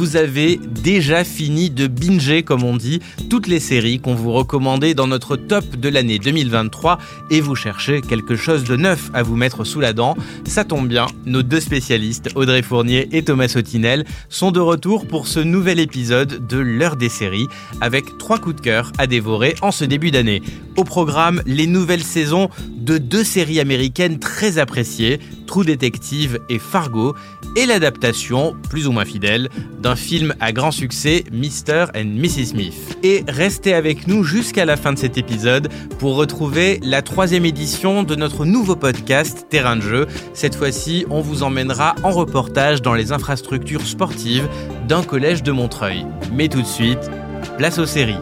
vous avez déjà fini de binger, comme on dit, toutes les séries qu'on vous recommandait dans notre top de l'année 2023 et vous cherchez quelque chose de neuf à vous mettre sous la dent, ça tombe bien, nos deux spécialistes, Audrey Fournier et Thomas Sautinel, sont de retour pour ce nouvel épisode de l'heure des séries avec trois coups de cœur à dévorer en ce début d'année. Au programme, les nouvelles saisons de deux séries américaines très appréciées, True Detective et Fargo, et l'adaptation, plus ou moins fidèle, d'un film à grand succès, Mr. and Mrs. Smith. Et restez avec nous jusqu'à la fin de cet épisode pour retrouver la troisième édition de notre nouveau podcast Terrain de jeu. Cette fois-ci, on vous emmènera en reportage dans les infrastructures sportives d'un collège de Montreuil. Mais tout de suite, place aux séries.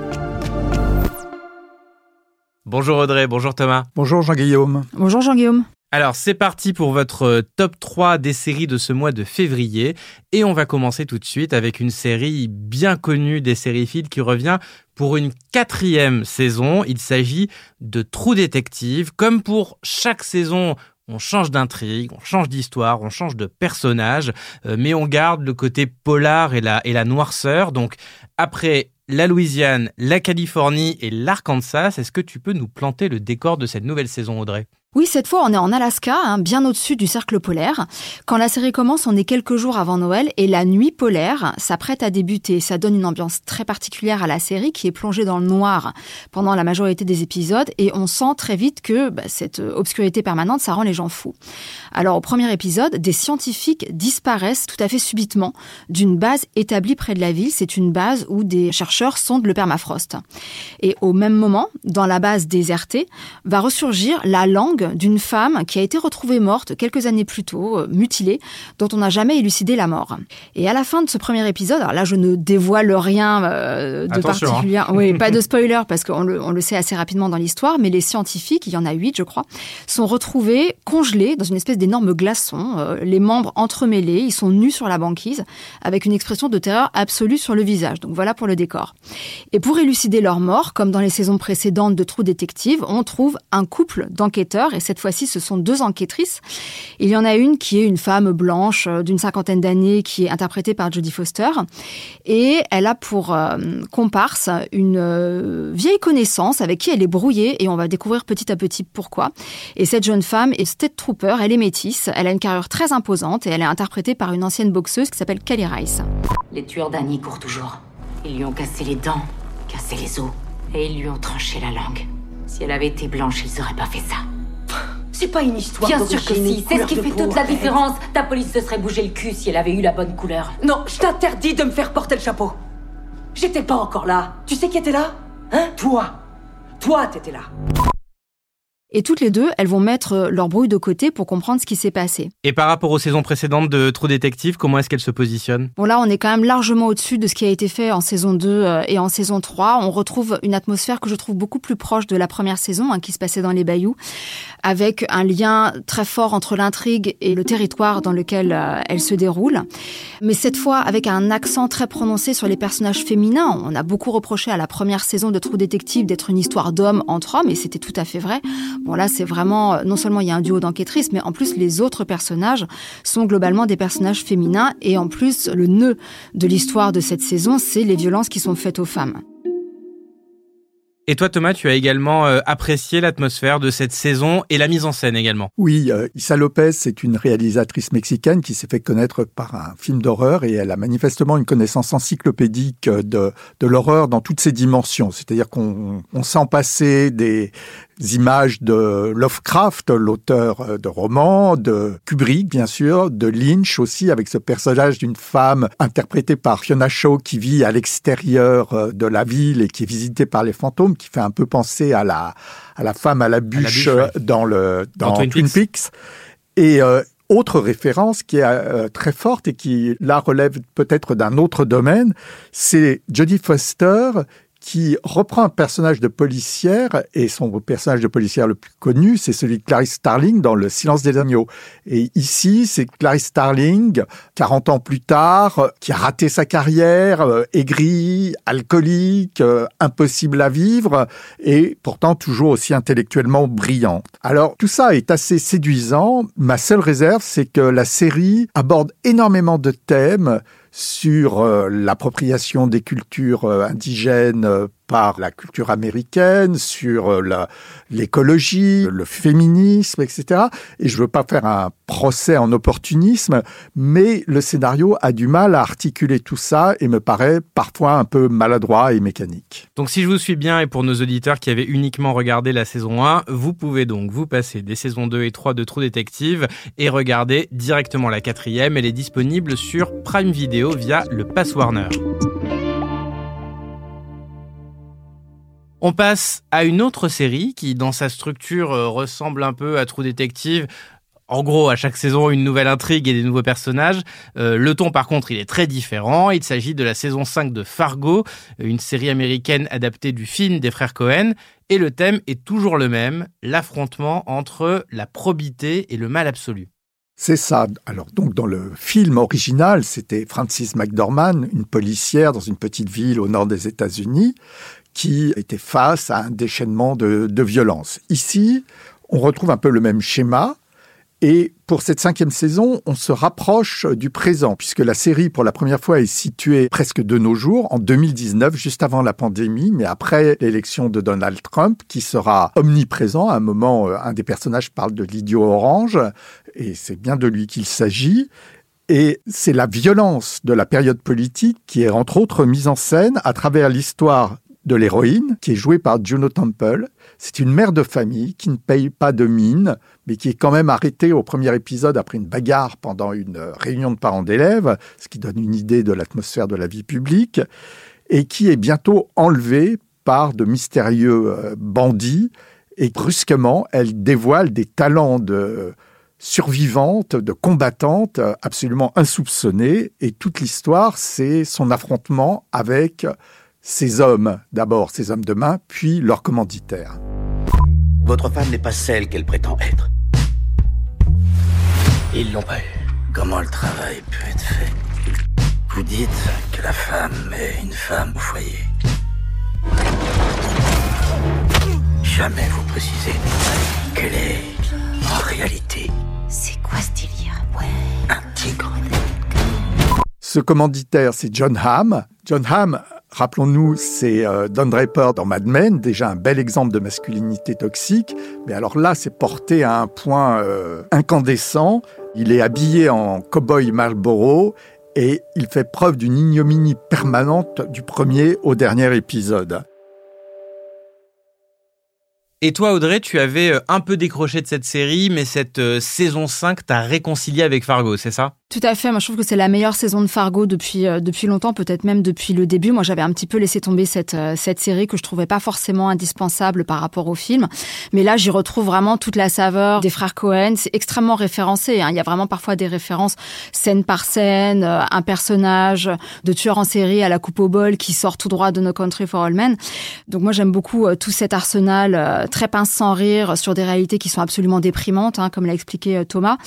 Bonjour Audrey, bonjour Thomas. Bonjour Jean-Guillaume. Bonjour Jean-Guillaume. Alors c'est parti pour votre euh, top 3 des séries de ce mois de février et on va commencer tout de suite avec une série bien connue des sériphiles qui revient pour une quatrième saison. Il s'agit de True Detective. Comme pour chaque saison, on change d'intrigue, on change d'histoire, on change de personnage, euh, mais on garde le côté polar et la, et la noirceur. Donc après la Louisiane, la Californie et l'Arkansas, est-ce que tu peux nous planter le décor de cette nouvelle saison Audrey? Oui, cette fois, on est en Alaska, hein, bien au-dessus du cercle polaire. Quand la série commence, on est quelques jours avant Noël et la nuit polaire s'apprête à débuter. Ça donne une ambiance très particulière à la série qui est plongée dans le noir pendant la majorité des épisodes et on sent très vite que bah, cette obscurité permanente, ça rend les gens fous. Alors, au premier épisode, des scientifiques disparaissent tout à fait subitement d'une base établie près de la ville. C'est une base où des chercheurs sondent le permafrost. Et au même moment, dans la base désertée, va ressurgir la langue d'une femme qui a été retrouvée morte quelques années plus tôt, euh, mutilée, dont on n'a jamais élucidé la mort. Et à la fin de ce premier épisode, alors là je ne dévoile rien euh, de hein. particulier, oui, pas de spoiler parce qu'on le, on le sait assez rapidement dans l'histoire, mais les scientifiques, il y en a huit je crois, sont retrouvés congelés dans une espèce d'énorme glaçon, euh, les membres entremêlés, ils sont nus sur la banquise, avec une expression de terreur absolue sur le visage. Donc voilà pour le décor. Et pour élucider leur mort, comme dans les saisons précédentes de Trou Détective, on trouve un couple d'enquêteurs et cette fois-ci ce sont deux enquêtrices. Il y en a une qui est une femme blanche euh, d'une cinquantaine d'années qui est interprétée par Jodie Foster et elle a pour euh, comparse une euh, vieille connaissance avec qui elle est brouillée et on va découvrir petit à petit pourquoi. Et cette jeune femme est State Trooper, elle est métisse, elle a une carrière très imposante et elle est interprétée par une ancienne boxeuse qui s'appelle Kelly Rice. Les tueurs d'Annie courent toujours. Ils lui ont cassé les dents, cassé les os et ils lui ont tranché la langue. Si elle avait été blanche, ils auraient pas fait ça. C'est pas une histoire Bien sûr que si, c'est ce qui fait peau, toute la arrête. différence. Ta police se serait bougé le cul si elle avait eu la bonne couleur. Non, je t'interdis de me faire porter le chapeau. J'étais pas encore là. Tu sais qui était là? Hein? Toi. Toi, t'étais là. Et toutes les deux, elles vont mettre euh, leur brouille de côté pour comprendre ce qui s'est passé. Et par rapport aux saisons précédentes de True Detective, comment est-ce qu'elle se positionne Bon là, on est quand même largement au-dessus de ce qui a été fait en saison 2 euh, et en saison 3. On retrouve une atmosphère que je trouve beaucoup plus proche de la première saison, hein, qui se passait dans les bayous, avec un lien très fort entre l'intrigue et le territoire dans lequel euh, elle se déroule. Mais cette fois, avec un accent très prononcé sur les personnages féminins. On a beaucoup reproché à la première saison de True Detective d'être une histoire d'hommes entre hommes, et c'était tout à fait vrai. Bon là, c'est vraiment, euh, non seulement il y a un duo d'enquêtrices, mais en plus les autres personnages sont globalement des personnages féminins, et en plus le nœud de l'histoire de cette saison, c'est les violences qui sont faites aux femmes. Et toi Thomas, tu as également euh, apprécié l'atmosphère de cette saison et la mise en scène également. Oui, euh, Issa Lopez, c'est une réalisatrice mexicaine qui s'est fait connaître par un film d'horreur et elle a manifestement une connaissance encyclopédique de, de l'horreur dans toutes ses dimensions. C'est-à-dire qu'on on sent passer des images de Lovecraft, l'auteur de romans, de Kubrick, bien sûr, de Lynch aussi, avec ce personnage d'une femme interprétée par Fiona Shaw qui vit à l'extérieur euh, de la ville et qui est visitée par les fantômes, qui fait un peu penser à la, à la femme à la bûche, bûche, ouais. dans le, dans, Dans Twin Twin, Peaks. Peaks. Et euh, autre référence qui est euh, très forte et qui là relève peut-être d'un autre domaine, c'est Jodie Foster qui reprend un personnage de policière, et son personnage de policière le plus connu, c'est celui de Clarice Starling dans Le silence des agneaux. Et ici, c'est Clarice Starling, 40 ans plus tard, qui a raté sa carrière, euh, aigrie, alcoolique, euh, impossible à vivre, et pourtant toujours aussi intellectuellement brillante. Alors, tout ça est assez séduisant. Ma seule réserve, c'est que la série aborde énormément de thèmes sur euh, l'appropriation des cultures euh, indigènes euh, par la culture américaine, sur l'écologie, le féminisme, etc. Et je veux pas faire un procès en opportunisme, mais le scénario a du mal à articuler tout ça et me paraît parfois un peu maladroit et mécanique. Donc si je vous suis bien et pour nos auditeurs qui avaient uniquement regardé la saison 1, vous pouvez donc vous passer des saisons 2 et 3 de True Detective et regarder directement la quatrième. Elle est disponible sur Prime Video via le Pass Warner. On passe à une autre série qui, dans sa structure, euh, ressemble un peu à True Detective. En gros, à chaque saison, une nouvelle intrigue et des nouveaux personnages. Euh, le ton, par contre, il est très différent. Il s'agit de la saison 5 de Fargo, une série américaine adaptée du film des frères Cohen. Et le thème est toujours le même, l'affrontement entre la probité et le mal absolu. C'est ça. Alors donc dans le film original, c'était Francis McDormand, une policière dans une petite ville au nord des États-Unis, qui était face à un déchaînement de, de violence. Ici, on retrouve un peu le même schéma. Et pour cette cinquième saison, on se rapproche du présent, puisque la série, pour la première fois, est située presque de nos jours, en 2019, juste avant la pandémie, mais après l'élection de Donald Trump, qui sera omniprésent. À un moment, euh, un des personnages parle de l'idiot orange, et c'est bien de lui qu'il s'agit. Et c'est la violence de la période politique qui est entre autres mise en scène à travers l'histoire de l'héroïne, qui est jouée par Juno Temple. C'est une mère de famille qui ne paye pas de mine, mais qui est quand même arrêtée au premier épisode après une bagarre pendant une réunion de parents d'élèves, ce qui donne une idée de l'atmosphère de la vie publique, et qui est bientôt enlevée par de mystérieux euh, bandits. Et brusquement, elle dévoile des talents de survivante, de combattante absolument insoupçonnée. Et toute l'histoire, c'est son affrontement avec ces hommes, d'abord ces hommes de main, puis leurs commanditaires. Votre femme n'est pas celle qu'elle prétend être. Ils l'ont pas eu. Comment le travail peut être fait? Vous dites que la femme est une femme au foyer. Jamais vous précisez qu'elle est en réalité. C'est quoi ce délire? Un tigre. Ce commanditaire, c'est John Hamm. John Hamm Rappelons-nous, c'est euh, Don Draper dans Mad Men, déjà un bel exemple de masculinité toxique. Mais alors là, c'est porté à un point euh, incandescent. Il est habillé en cowboy Marlboro et il fait preuve d'une ignominie permanente du premier au dernier épisode. Et toi, Audrey, tu avais euh, un peu décroché de cette série, mais cette saison 5 t'a réconcilié avec Fargo, c'est ça? Tout à fait. Moi, je trouve que c'est la meilleure saison de Fargo depuis euh, depuis longtemps, peut-être même depuis le début. Moi, j'avais un petit peu laissé tomber cette euh, cette série que je trouvais pas forcément indispensable par rapport au film. Mais là, j'y retrouve vraiment toute la saveur des frères Cohen. C'est extrêmement référencé. Hein. Il y a vraiment parfois des références scène par scène, euh, un personnage de tueur en série à la coupe au bol qui sort tout droit de No Country for All Men. Donc moi, j'aime beaucoup tout cet arsenal très pince sans rire sur des réalités qui sont absolument déprimantes, hein, comme l'a expliqué Thomas.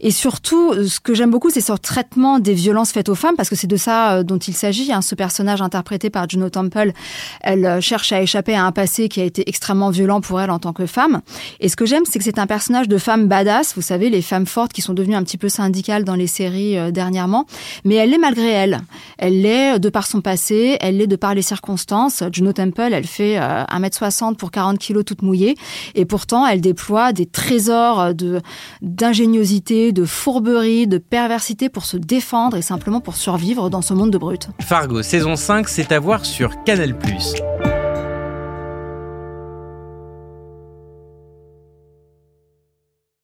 Et surtout, ce que j'aime beaucoup c'est le traitement des violences faites aux femmes, parce que c'est de ça euh, dont il s'agit. Hein. Ce personnage interprété par Juno Temple, elle euh, cherche à échapper à un passé qui a été extrêmement violent pour elle en tant que femme. Et ce que j'aime, c'est que c'est un personnage de femme badass, vous savez, les femmes fortes qui sont devenues un petit peu syndicales dans les séries euh, dernièrement, mais elle l'est malgré elle. Elle l'est de par son passé, elle l'est de par les circonstances. Juno Temple, elle fait 1m60 pour 40 kilos toute mouillée, et pourtant elle déploie des trésors de d'ingéniosité, de fourberie, de perversité pour se défendre et simplement pour survivre dans ce monde de brutes. Fargo saison 5, c'est à voir sur Canal+.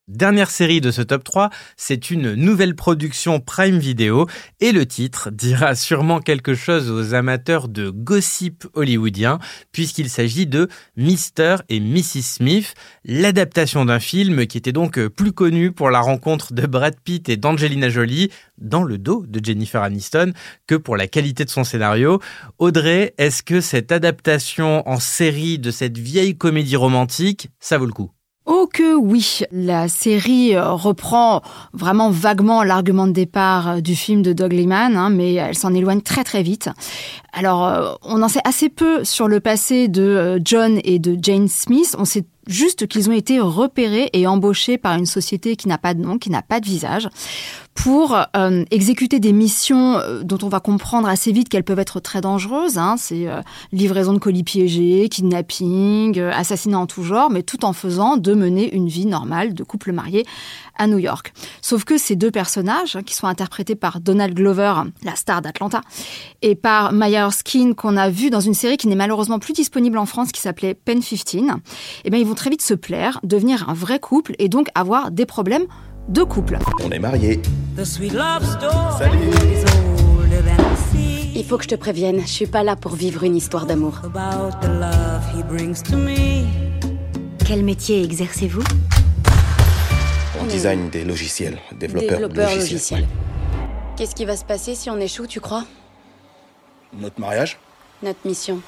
Dernière série de ce top 3, c'est une nouvelle production Prime Video et le titre dira sûrement quelque chose aux amateurs de gossip hollywoodien puisqu'il s'agit de Mr. et Mrs. Smith, l'adaptation d'un film qui était donc plus connu pour la rencontre de Brad Pitt et d'Angelina Jolie dans le dos de Jennifer Aniston que pour la qualité de son scénario. Audrey, est-ce que cette adaptation en série de cette vieille comédie romantique, ça vaut le coup? Oh que oui, la série euh, reprend vraiment vaguement l'argument de départ euh, du film de Doug Liman, hein, mais elle s'en éloigne très très vite. Alors, euh, on en sait assez peu sur le passé de John et de Jane Smith. On sait juste qu'ils ont été repérés et embauchés par une société qui n'a pas de nom, qui n'a pas de visage, pour euh, exécuter des missions euh, dont on va comprendre assez vite qu'elles peuvent être très dangereuses. Hein. C'est euh, livraison de colis piégés, kidnapping, assassinat en tout genre, mais tout en faisant de mener une vie normale de couple marié à New York. Sauf que ces deux personnages, hein, qui sont interprétés par Donald Glover, la star d'Atlanta, et par Maya Erskine, qu'on a vu dans une série qui n'est malheureusement plus disponible en France, qui s'appelait Pen 15, eh bien, ils vont très vite se plaire, devenir un vrai couple et donc avoir des problèmes de couple. On est mariés. Salut Il faut que je te prévienne, je suis pas là pour vivre une histoire d'amour. Quel métier exercez-vous? On design des logiciels, développeurs, Développeur logiciels. logiciel. Qu'est-ce qui va se passer si on échoue, tu crois? Notre mariage Notre mission.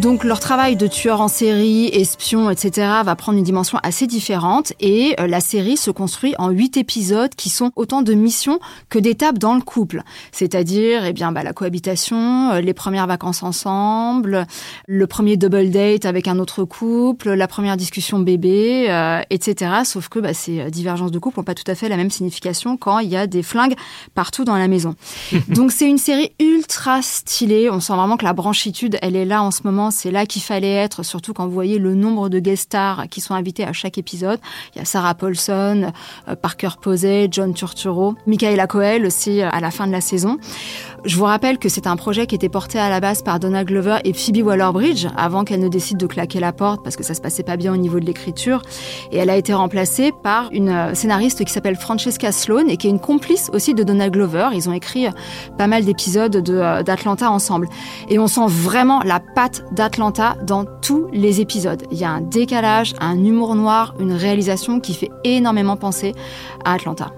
Donc leur travail de tueur en série, espion, etc. va prendre une dimension assez différente et euh, la série se construit en huit épisodes qui sont autant de missions que d'étapes dans le couple. C'est-à-dire, eh bien, bah, la cohabitation, euh, les premières vacances ensemble, le premier double date avec un autre couple, la première discussion bébé, euh, etc. Sauf que bah, ces divergences de couple n'ont pas tout à fait la même signification quand il y a des flingues partout dans la maison. Donc c'est une série ultra stylée. On sent vraiment que la branchitude, elle est là en ce moment c'est là qu'il fallait être, surtout quand vous voyez le nombre de guest stars qui sont invités à chaque épisode. Il y a Sarah Paulson, euh, Parker Posey, John Turturro, Michaela Coel aussi euh, à la fin de la saison. Je vous rappelle que c'est un projet qui était porté à la base par Donna Glover et Phoebe Waller-Bridge avant qu'elle ne décide de claquer la porte parce que ça se passait pas bien au niveau de l'écriture. Et elle a été remplacée par une euh, scénariste qui s'appelle Francesca Sloan et qui est une complice aussi de Donna Glover. Ils ont écrit pas mal d'épisodes d'Atlanta ensemble. Et on sent vraiment la patte d'Atlanta dans tous les épisodes. Il y a un décalage, un humour noir, une réalisation qui fait énormément penser à Atlanta.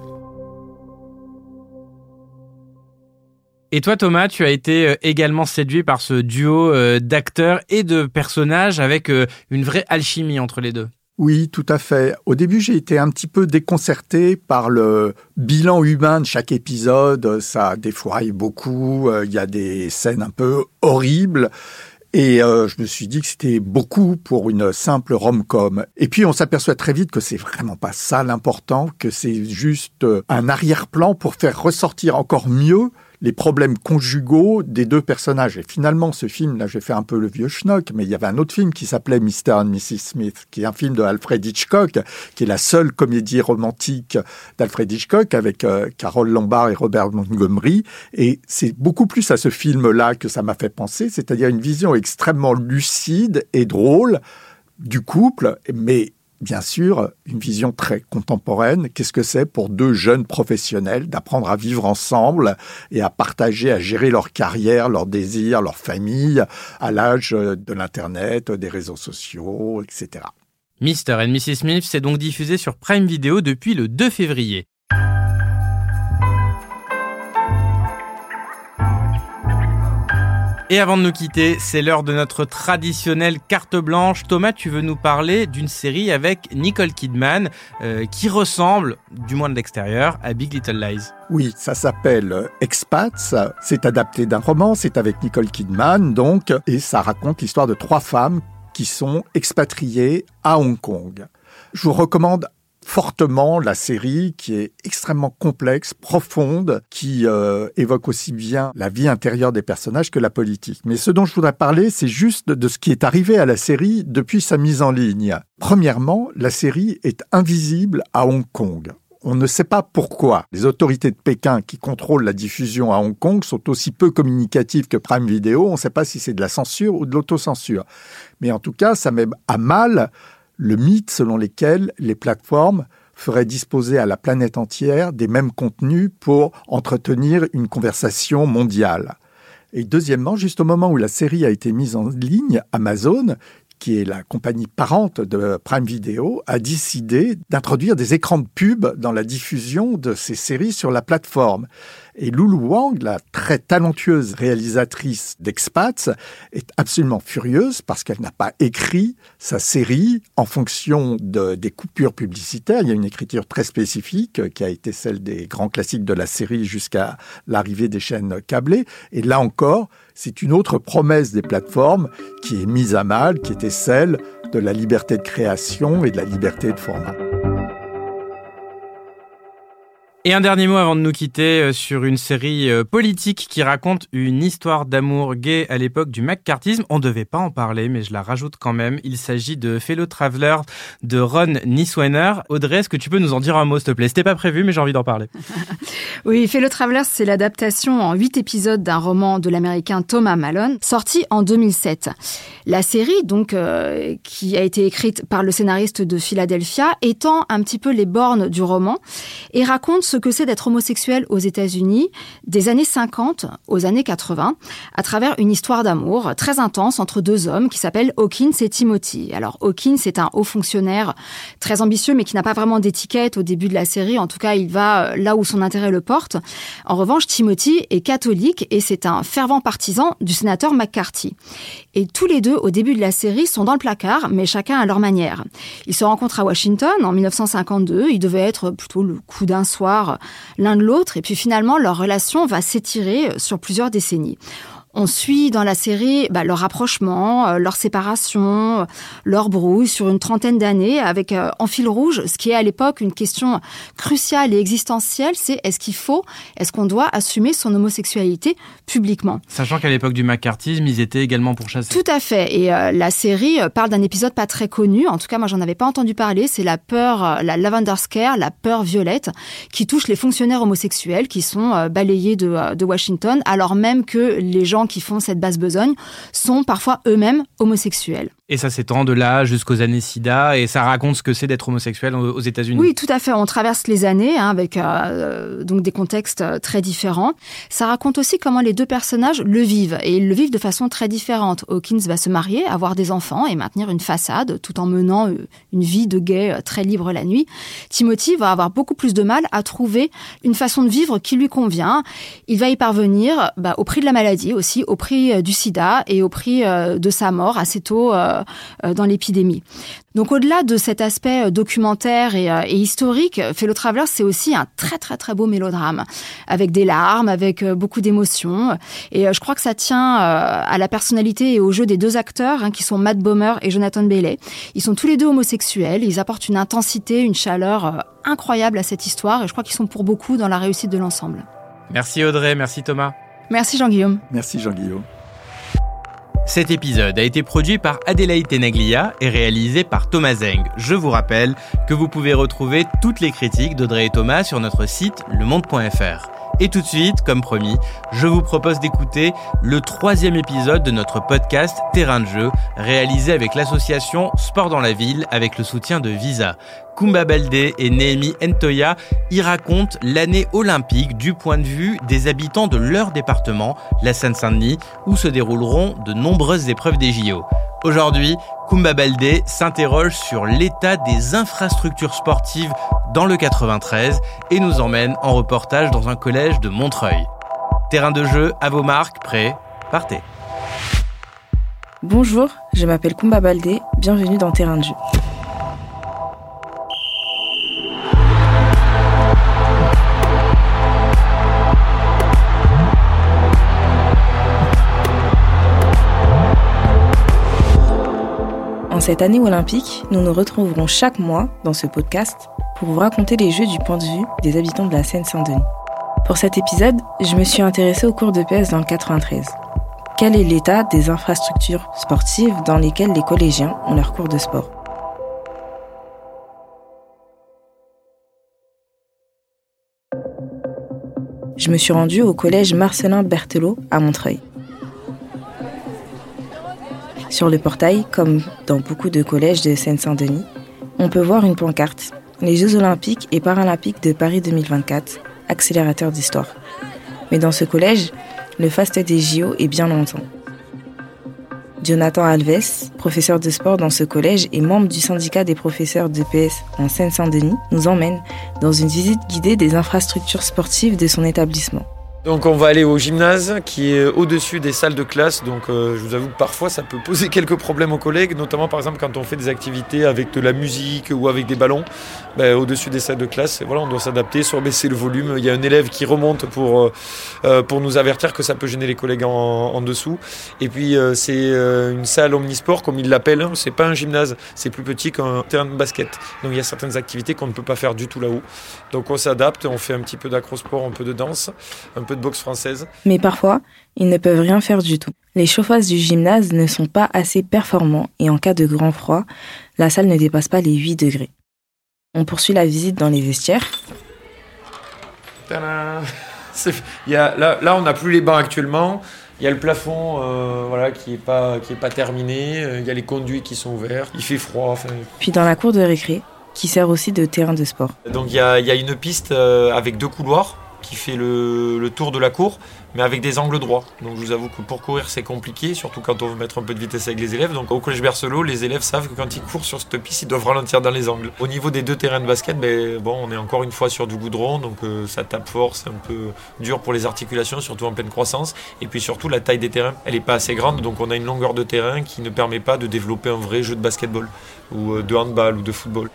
Et toi Thomas, tu as été euh, également séduit par ce duo euh, d'acteurs et de personnages avec euh, une vraie alchimie entre les deux. Oui, tout à fait. Au début, j'ai été un petit peu déconcerté par le bilan humain de chaque épisode. Ça défouraille beaucoup. Il y a des scènes un peu horribles. Et je me suis dit que c'était beaucoup pour une simple rom-com. Et puis on s'aperçoit très vite que c'est vraiment pas ça l'important, que c'est juste un arrière-plan pour faire ressortir encore mieux les problèmes conjugaux des deux personnages. Et finalement, ce film, là, j'ai fait un peu le vieux schnock, mais il y avait un autre film qui s'appelait Mr. and Mrs. Smith, qui est un film de Alfred Hitchcock, qui est la seule comédie romantique d'Alfred Hitchcock avec euh, Carole Lombard et Robert Montgomery. Et c'est beaucoup plus à ce film-là que ça m'a fait penser, c'est-à-dire une vision extrêmement lucide et drôle du couple, mais bien sûr, une vision très contemporaine. Qu'est-ce que c'est pour deux jeunes professionnels d'apprendre à vivre ensemble et à partager, à gérer leur carrière, leurs désirs, leur famille à l'âge de l'Internet, des réseaux sociaux, etc. Mr. and Mrs. Smith s'est donc diffusé sur Prime Video depuis le 2 février. Et avant de nous quitter, c'est l'heure de notre traditionnelle carte blanche. Thomas, tu veux nous parler d'une série avec Nicole Kidman euh, qui ressemble, du moins de l'extérieur, à Big Little Lies. Oui, ça s'appelle Expats. C'est adapté d'un roman. C'est avec Nicole Kidman, donc, et ça raconte l'histoire de trois femmes qui sont expatriées à Hong Kong. Je vous recommande fortement la série qui est extrêmement complexe, profonde, qui euh, évoque aussi bien la vie intérieure des personnages que la politique. Mais ce dont je voudrais parler, c'est juste de ce qui est arrivé à la série depuis sa mise en ligne. Premièrement, la série est invisible à Hong Kong. on ne sait pas pourquoi les autorités de Pékin qui contrôlent la diffusion à Hong Kong sont aussi peu communicatives que Prime Video. On ne sait pas si c'est de la censure ou de l'autocensure. Mais en tout cas, ça met à mal le mythe selon lequel les plateformes feraient disposer à la planète entière des mêmes contenus pour entretenir une conversation mondiale. Et deuxièmement, juste au moment où la série a été mise en ligne, Amazon, qui est la compagnie parente de Prime Video, a décidé d'introduire des écrans de pub dans la diffusion de ces séries sur la plateforme. Et Lulu Wang, la très talentueuse réalisatrice d'Expats, est absolument furieuse parce qu'elle n'a pas écrit sa série en fonction de, des coupures publicitaires. Il y a une écriture très spécifique qui a été celle des grands classiques de la série jusqu'à l'arrivée des chaînes câblées. Et là encore, c'est une autre promesse des plateformes qui est mise à mal, qui était celle de la liberté de création et de la liberté de format. Et un dernier mot avant de nous quitter euh, sur une série euh, politique qui raconte une histoire d'amour gay à l'époque du McCarthyisme. On devait pas en parler, mais je la rajoute quand même. Il s'agit de Fellow Traveler de Ron Niswaner. Audrey, est-ce que tu peux nous en dire un mot, s'il te plaît? C'était pas prévu, mais j'ai envie d'en parler. oui, Fellow Traveler, c'est l'adaptation en huit épisodes d'un roman de l'américain Thomas Malone, sorti en 2007. La série, donc, euh, qui a été écrite par le scénariste de Philadelphia, étend un petit peu les bornes du roman et raconte ce que c'est d'être homosexuel aux États-Unis des années 50 aux années 80 à travers une histoire d'amour très intense entre deux hommes qui s'appellent Hawkins et Timothy. Alors Hawkins est un haut fonctionnaire très ambitieux mais qui n'a pas vraiment d'étiquette au début de la série. En tout cas, il va euh, là où son intérêt le porte. En revanche, Timothy est catholique et c'est un fervent partisan du sénateur McCarthy. Et tous les deux, au début de la série, sont dans le placard, mais chacun à leur manière. Ils se rencontrent à Washington en 1952. Ils devaient être plutôt le coup d'un soir l'un de l'autre, et puis finalement leur relation va s'étirer sur plusieurs décennies. On suit dans la série bah, leur rapprochement, euh, leur séparation, euh, leur brouille sur une trentaine d'années avec euh, en fil rouge ce qui est à l'époque une question cruciale et existentielle, c'est est-ce qu'il faut, est-ce qu'on doit assumer son homosexualité publiquement? Sachant qu'à l'époque du macartisme, ils étaient également pourchassés. Tout à fait. Et la série parle d'un épisode pas très connu, en tout cas moi j'en avais pas entendu parler, c'est la peur, la lavender scare, la peur violette, qui touche les fonctionnaires homosexuels qui sont balayés de, de Washington, alors même que les gens qui font cette basse besogne sont parfois eux-mêmes homosexuels. Et ça s'étend de là jusqu'aux années SIDA et ça raconte ce que c'est d'être homosexuel aux États-Unis. Oui, tout à fait. On traverse les années hein, avec euh, euh, donc des contextes euh, très différents. Ça raconte aussi comment les deux personnages le vivent et ils le vivent de façon très différente. Hawkins va se marier, avoir des enfants et maintenir une façade tout en menant une vie de gay très libre la nuit. Timothy va avoir beaucoup plus de mal à trouver une façon de vivre qui lui convient. Il va y parvenir bah, au prix de la maladie aussi, au prix du sida et au prix de sa mort assez tôt euh, dans l'épidémie. Donc au-delà de cet aspect euh, documentaire et, euh, et historique, Fellow Traveler, c'est aussi un très très très beau mélodrame, avec des larmes, avec beaucoup d'émotions. Et je crois que ça tient à la personnalité et au jeu des deux acteurs, hein, qui sont Matt Bomer et Jonathan Bailey. Ils sont tous les deux homosexuels, ils apportent une intensité, une chaleur incroyable à cette histoire, et je crois qu'ils sont pour beaucoup dans la réussite de l'ensemble. Merci Audrey, merci Thomas. Merci Jean-Guillaume. Merci Jean-Guillaume. Cet épisode a été produit par Adélaïde Tenaglia et réalisé par Thomas Zeng. Je vous rappelle que vous pouvez retrouver toutes les critiques d'Audrey et Thomas sur notre site lemonde.fr. Et tout de suite, comme promis, je vous propose d'écouter le troisième épisode de notre podcast Terrain de jeu, réalisé avec l'association Sport dans la ville avec le soutien de Visa. Kumba Baldé et Néhémie Ntoya y racontent l'année olympique du point de vue des habitants de leur département, la Seine-Saint-Denis, où se dérouleront de nombreuses épreuves des JO. Aujourd'hui, Kumba Baldé s'interroge sur l'état des infrastructures sportives dans le 93 et nous emmène en reportage dans un collège de Montreuil. Terrain de jeu, à vos marques, prêts, partez. Bonjour, je m'appelle Kumba Baldé, bienvenue dans Terrain de jeu. Cette année olympique, nous nous retrouverons chaque mois dans ce podcast pour vous raconter les Jeux du point de vue des habitants de la Seine-Saint-Denis. Pour cet épisode, je me suis intéressée au cours de PS dans le 93. Quel est l'état des infrastructures sportives dans lesquelles les collégiens ont leur cours de sport? Je me suis rendue au collège Marcelin Berthelot à Montreuil. Sur le portail, comme dans beaucoup de collèges de Seine-Saint-Denis, on peut voir une pancarte Les Jeux Olympiques et Paralympiques de Paris 2024, accélérateur d'histoire. Mais dans ce collège, le faste des JO est bien longtemps. Jonathan Alves, professeur de sport dans ce collège et membre du syndicat des professeurs de PS en Seine-Saint-Denis, nous emmène dans une visite guidée des infrastructures sportives de son établissement. Donc on va aller au gymnase qui est au-dessus des salles de classe. Donc euh, je vous avoue que parfois ça peut poser quelques problèmes aux collègues, notamment par exemple quand on fait des activités avec de la musique ou avec des ballons. Ben, au-dessus des salles de classe, voilà, on doit s'adapter, soit baisser le volume. Il y a un élève qui remonte pour, euh, euh, pour nous avertir que ça peut gêner les collègues en, dessous. Et puis c'est une salle omnisport comme ils l'appellent. Hein. C'est pas un gymnase, c'est plus petit qu'un terrain de basket. Donc il y a certaines activités qu'on ne peut pas faire du tout là-haut. Donc on s'adapte, on fait un petit peu d'acrosport, un peu de danse, un peu de boxe française. Mais parfois, ils ne peuvent rien faire du tout. Les chauffasses du gymnase ne sont pas assez performants et en cas de grand froid, la salle ne dépasse pas les 8 degrés. On poursuit la visite dans les vestiaires. Il y a, là, là, on n'a plus les bancs actuellement. Il y a le plafond euh, voilà, qui n'est pas, qui est pas terminé. Euh, il y a les conduits qui sont ouverts. Il fait froid. Puis dans la cour de récré, qui sert aussi de terrain de sport. Donc il y a, il y a une piste euh, avec deux couloirs qui fait le, tour de la cour, mais avec des angles droits. Donc je vous avoue que pour courir c'est compliqué, surtout quand on veut mettre un peu de vitesse avec les élèves. Donc au collège Bercelot, les élèves savent que quand ils courent sur cette piste, ils doivent ralentir dans les angles. Au niveau des deux terrains de basket, ben, bon, on est encore une fois sur du goudron, donc euh, ça tape fort, c'est un peu dur pour les articulations, surtout en pleine croissance. Et puis surtout la taille des terrains, elle n'est pas assez grande, donc on a une longueur de terrain qui ne permet pas de développer un vrai jeu de basketball ou euh, de handball ou de football.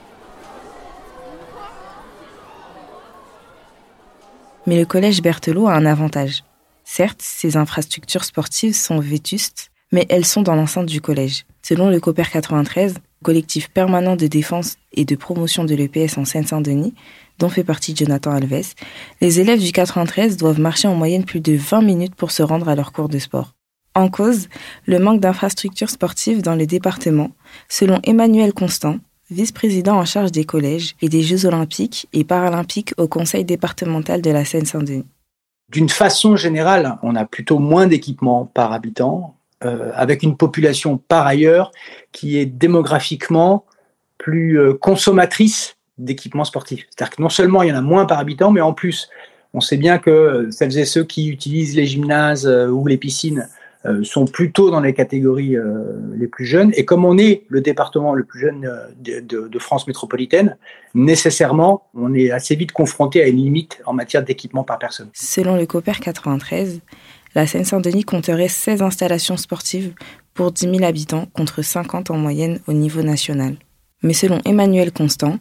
Mais le collège Berthelot a un avantage. Certes, ses infrastructures sportives sont vétustes, mais elles sont dans l'enceinte du collège. Selon le COPER 93, collectif permanent de défense et de promotion de l'EPS en Seine-Saint-Denis, dont fait partie Jonathan Alves, les élèves du 93 doivent marcher en moyenne plus de 20 minutes pour se rendre à leur cours de sport. En cause, le manque d'infrastructures sportives dans le département, selon Emmanuel Constant, vice-président en charge des collèges et des Jeux olympiques et paralympiques au Conseil départemental de la Seine-Saint-Denis. D'une façon générale, on a plutôt moins d'équipements par habitant, euh, avec une population par ailleurs qui est démographiquement plus euh, consommatrice d'équipements sportifs. C'est-à-dire que non seulement il y en a moins par habitant, mais en plus, on sait bien que celles et ceux qui utilisent les gymnases euh, ou les piscines euh, sont plutôt dans les catégories euh, les plus jeunes. Et comme on est le département le plus jeune euh, de, France métropolitaine, nécessairement, on est assez vite confronté à une limite en matière d'équipement par personne. Selon le COPER 93, la Seine-Saint-Denis compterait 16 installations sportives pour 10 000 habitants contre 50 en moyenne au niveau national. Mais selon Emmanuel Constant,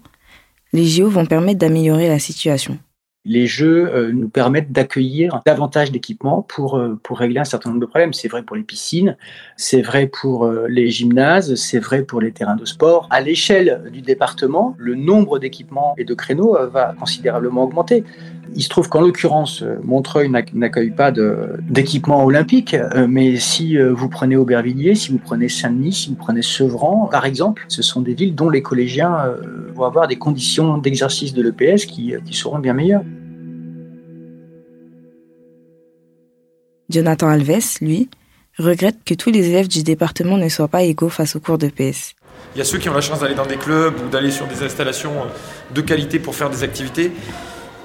les JO vont permettre d'améliorer la situation les jeux euh, nous permettent d'accueillir davantage d'équipements pour, euh, pour régler un certain nombre de problèmes. C'est vrai pour les piscines, c'est vrai pour euh, les gymnases, c'est vrai pour les terrains de sport. À l'échelle du département, le nombre d'équipements et de créneaux va considérablement augmenter. Il se trouve qu'en l'occurrence, Montreuil n'accueille pas d'équipement olympique, mais si vous prenez Aubervilliers, si vous prenez Saint-Denis, si vous prenez Sevran, par exemple, ce sont des villes dont les collégiens vont avoir des conditions d'exercice de l'EPS qui, qui seront bien meilleures. Jonathan Alves, lui, regrette que tous les élèves du département ne soient pas égaux face aux cours de PS. Il y a ceux qui ont la chance d'aller dans des clubs ou d'aller sur des installations de qualité pour faire des activités.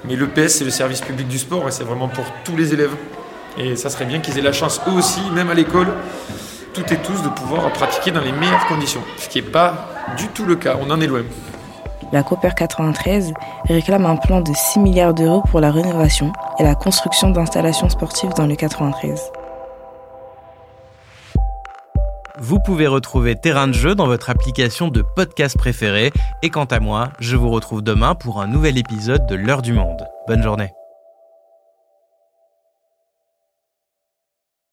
Mais le PS, c'est le service public du sport et c'est vraiment pour tous les élèves. Et ça serait bien qu'ils aient la chance eux aussi, même à l'école, toutes et tous, de pouvoir pratiquer dans les meilleures conditions. Ce qui n'est pas du tout le cas, on en est loin la Cooper 93 réclame un plan de 6 milliards d'euros pour la rénovation et la construction d'installations sportives dans le 93. Vous pouvez retrouver Terrain de jeu dans votre application de podcast préférée. Et quant à moi, je vous retrouve demain pour un nouvel épisode de L'heure du monde. Bonne journée.